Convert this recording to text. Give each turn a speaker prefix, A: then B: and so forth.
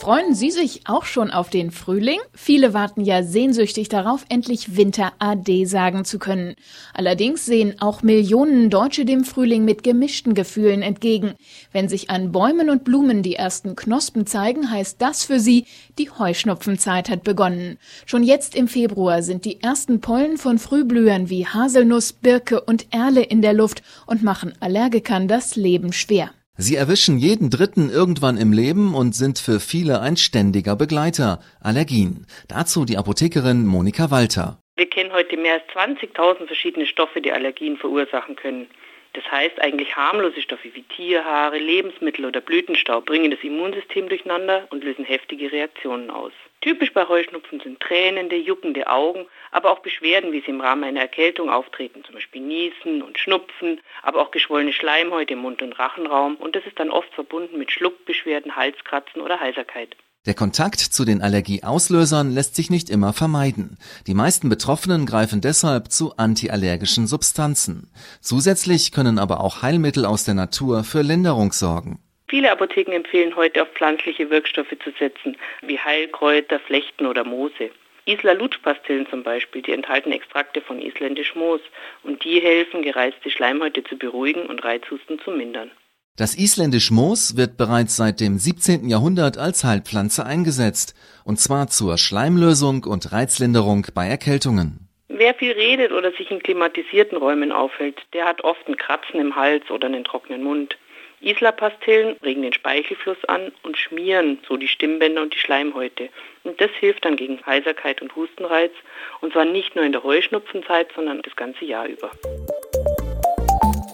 A: Freuen Sie sich auch schon auf den Frühling? Viele warten ja sehnsüchtig darauf, endlich Winter AD sagen zu können. Allerdings sehen auch Millionen Deutsche dem Frühling mit gemischten Gefühlen entgegen. Wenn sich an Bäumen und Blumen die ersten Knospen zeigen, heißt das für sie, die Heuschnupfenzeit hat begonnen. Schon jetzt im Februar sind die ersten Pollen von Frühblühern wie Haselnuss, Birke und Erle in der Luft und machen Allergikern das Leben schwer.
B: Sie erwischen jeden Dritten irgendwann im Leben und sind für viele ein ständiger Begleiter. Allergien. Dazu die Apothekerin Monika Walter.
C: Wir kennen heute mehr als 20.000 verschiedene Stoffe, die Allergien verursachen können. Das heißt, eigentlich harmlose Stoffe wie Tierhaare, Lebensmittel oder Blütenstaub bringen das Immunsystem durcheinander und lösen heftige Reaktionen aus. Typisch bei Heuschnupfen sind tränende, juckende Augen, aber auch Beschwerden, wie sie im Rahmen einer Erkältung auftreten, zum Beispiel Niesen und Schnupfen, aber auch geschwollene Schleimhäute im Mund- und Rachenraum und das ist dann oft verbunden mit Schluckbeschwerden, Halskratzen oder Heiserkeit.
B: Der Kontakt zu den Allergieauslösern lässt sich nicht immer vermeiden. Die meisten Betroffenen greifen deshalb zu antiallergischen Substanzen. Zusätzlich können aber auch Heilmittel aus der Natur für Linderung sorgen.
C: Viele Apotheken empfehlen heute auf pflanzliche Wirkstoffe zu setzen, wie Heilkräuter, Flechten oder Moose. Isla Lutschpastillen zum Beispiel, die enthalten Extrakte von isländisch Moos und die helfen, gereizte Schleimhäute zu beruhigen und Reizhusten zu mindern.
B: Das isländisch Moos wird bereits seit dem 17. Jahrhundert als Heilpflanze eingesetzt, und zwar zur Schleimlösung und Reizlinderung bei Erkältungen.
C: Wer viel redet oder sich in klimatisierten Räumen aufhält, der hat oft ein Kratzen im Hals oder einen trockenen Mund. Isla-Pastillen regen den Speichelfluss an und schmieren so die Stimmbänder und die Schleimhäute. Und das hilft dann gegen Heiserkeit und Hustenreiz. Und zwar nicht nur in der Heuschnupfenzeit, sondern das ganze Jahr über.